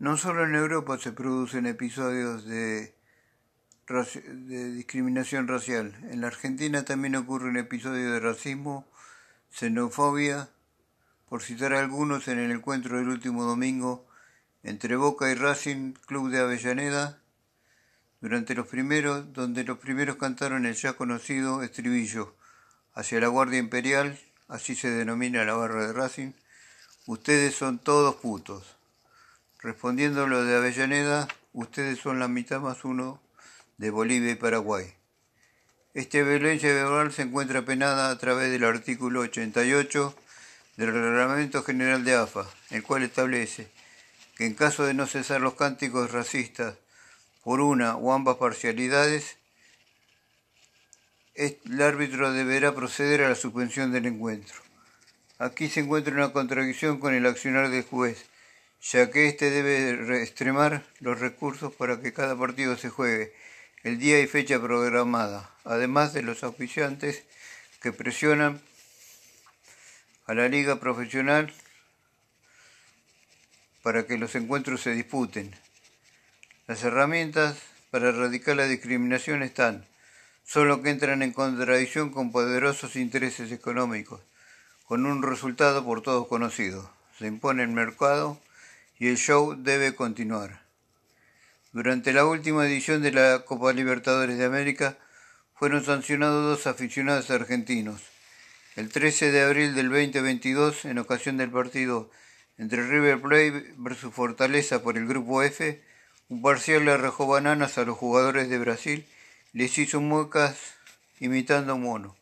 No solo en Europa se producen episodios de, de discriminación racial, en la Argentina también ocurre un episodio de racismo, xenofobia, por citar algunos en el encuentro del último domingo entre Boca y Racing Club de Avellaneda, durante los primeros, donde los primeros cantaron el ya conocido estribillo hacia la Guardia Imperial, así se denomina la barra de Racing, ustedes son todos putos. Respondiendo lo de Avellaneda, ustedes son la mitad más uno de Bolivia y Paraguay. Esta violencia verbal se encuentra penada a través del artículo 88 del Reglamento General de AFA, el cual establece que en caso de no cesar los cánticos racistas por una o ambas parcialidades, el árbitro deberá proceder a la suspensión del encuentro. Aquí se encuentra una contradicción con el accionar del juez, ya que éste debe extremar los recursos para que cada partido se juegue el día y fecha programada, además de los auspiciantes que presionan a la liga profesional para que los encuentros se disputen. Las herramientas para erradicar la discriminación están, solo que entran en contradicción con poderosos intereses económicos, con un resultado por todos conocido. Se impone el mercado y el show debe continuar. Durante la última edición de la Copa Libertadores de América fueron sancionados dos aficionados argentinos. El 13 de abril del 2022, en ocasión del partido entre River Plate versus Fortaleza por el Grupo F, un parcial le arrojó bananas a los jugadores de Brasil les hizo muecas imitando a un mono.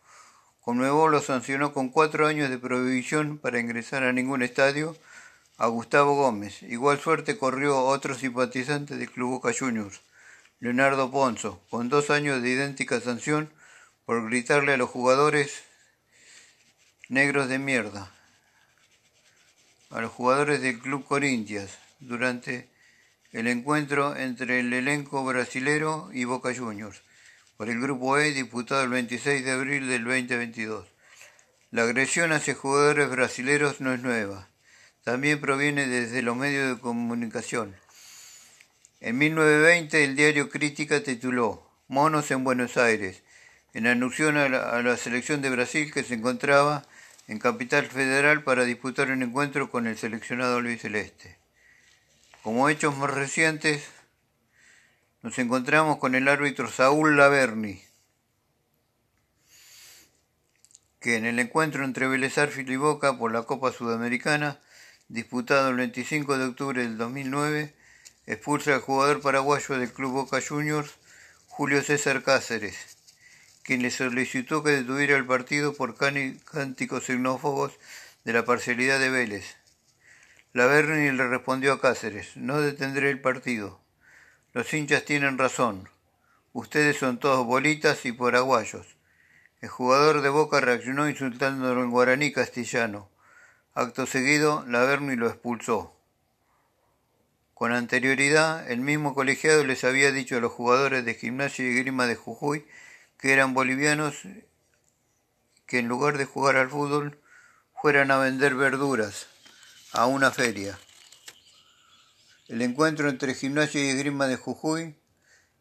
Conmebol lo sancionó con cuatro años de prohibición para ingresar a ningún estadio a Gustavo Gómez. Igual suerte corrió otro simpatizante del Club Boca Juniors, Leonardo Ponzo, con dos años de idéntica sanción por gritarle a los jugadores negros de mierda, a los jugadores del Club Corintias, durante el encuentro entre el elenco brasilero y Boca Juniors, por el Grupo E, disputado el 26 de abril del 2022. La agresión hacia jugadores brasileros no es nueva también proviene desde los medios de comunicación. En 1920 el diario Crítica tituló Monos en Buenos Aires, en alusión a la, selección de Brasil que se encontraba en Capital Federal para disputar un encuentro con el seleccionado Luis Celeste. Como hechos más recientes, nos encontramos con el árbitro Saúl Laverni, que en el encuentro entre Vélez y Boca por la Copa Sudamericana disputado el 25 de octubre del 2009, expulsa al jugador paraguayo del Club Boca Juniors, Julio César Cáceres, quien le solicitó que detuviera el partido por cánticos xenófobos de la parcialidad de Vélez. La Berni le respondió a Cáceres, no detendré el partido. Los hinchas tienen razón. Ustedes son todos bolitas y paraguayos. El jugador de Boca reaccionó insultándolo en guaraní castellano. Acto seguido, Laverni lo expulsó. Con anterioridad, el mismo colegiado les había dicho a los jugadores de gimnasia y grima de Jujuy que eran bolivianos que en lugar de jugar al fútbol fueran a vender verduras a una feria. El encuentro entre gimnasia y grima de Jujuy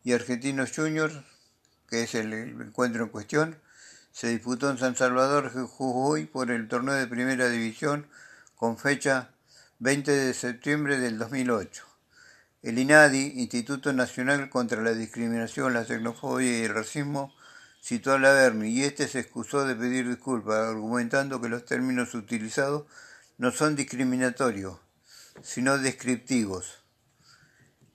y Argentinos Juniors, que es el encuentro en cuestión, se disputó en San Salvador, Jujuy, por el torneo de Primera División con fecha 20 de septiembre del 2008. El INADI, Instituto Nacional contra la Discriminación, la Xenofobia y el Racismo, citó a la Berni y este se excusó de pedir disculpas, argumentando que los términos utilizados no son discriminatorios, sino descriptivos.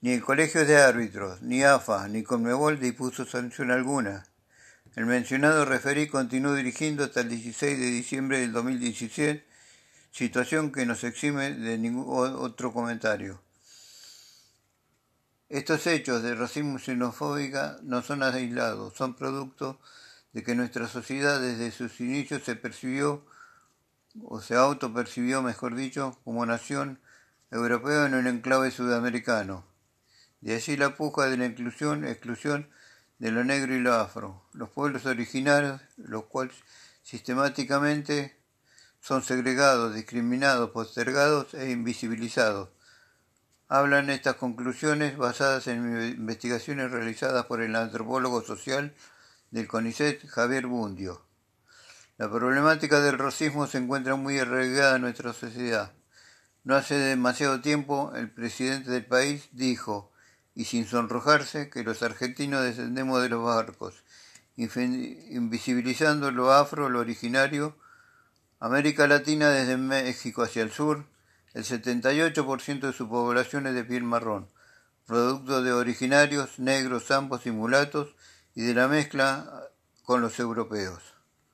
Ni el Colegio de Árbitros, ni AFA, ni Conmebol dispuso sanción alguna. El mencionado referí continuó dirigiendo hasta el 16 de diciembre del 2017, situación que nos exime de ningún otro comentario. Estos hechos de racismo xenofóbica no son aislados, son producto de que nuestra sociedad desde sus inicios se percibió, o se autopercibió, mejor dicho, como nación europea en un enclave sudamericano. De allí la puja de la inclusión, exclusión de lo negro y lo afro, los pueblos originarios, los cuales hablan estas conclusiones basadas en investigaciones realizadas por el antropólogo social del CONICET Javier Bundio. La problemática del racismo se encuentra muy arraigada en nuestra sociedad. No hace demasiado tiempo el presidente del país dijo, y sin sonrojarse, que los argentinos descendemos de los barcos, invisibilizando lo afro, lo originario, América Latina desde México hacia el sur, el 78% de su población es de piel marrón, producto de originarios, negros, zambos y mulatos, y de la mezcla con los europeos.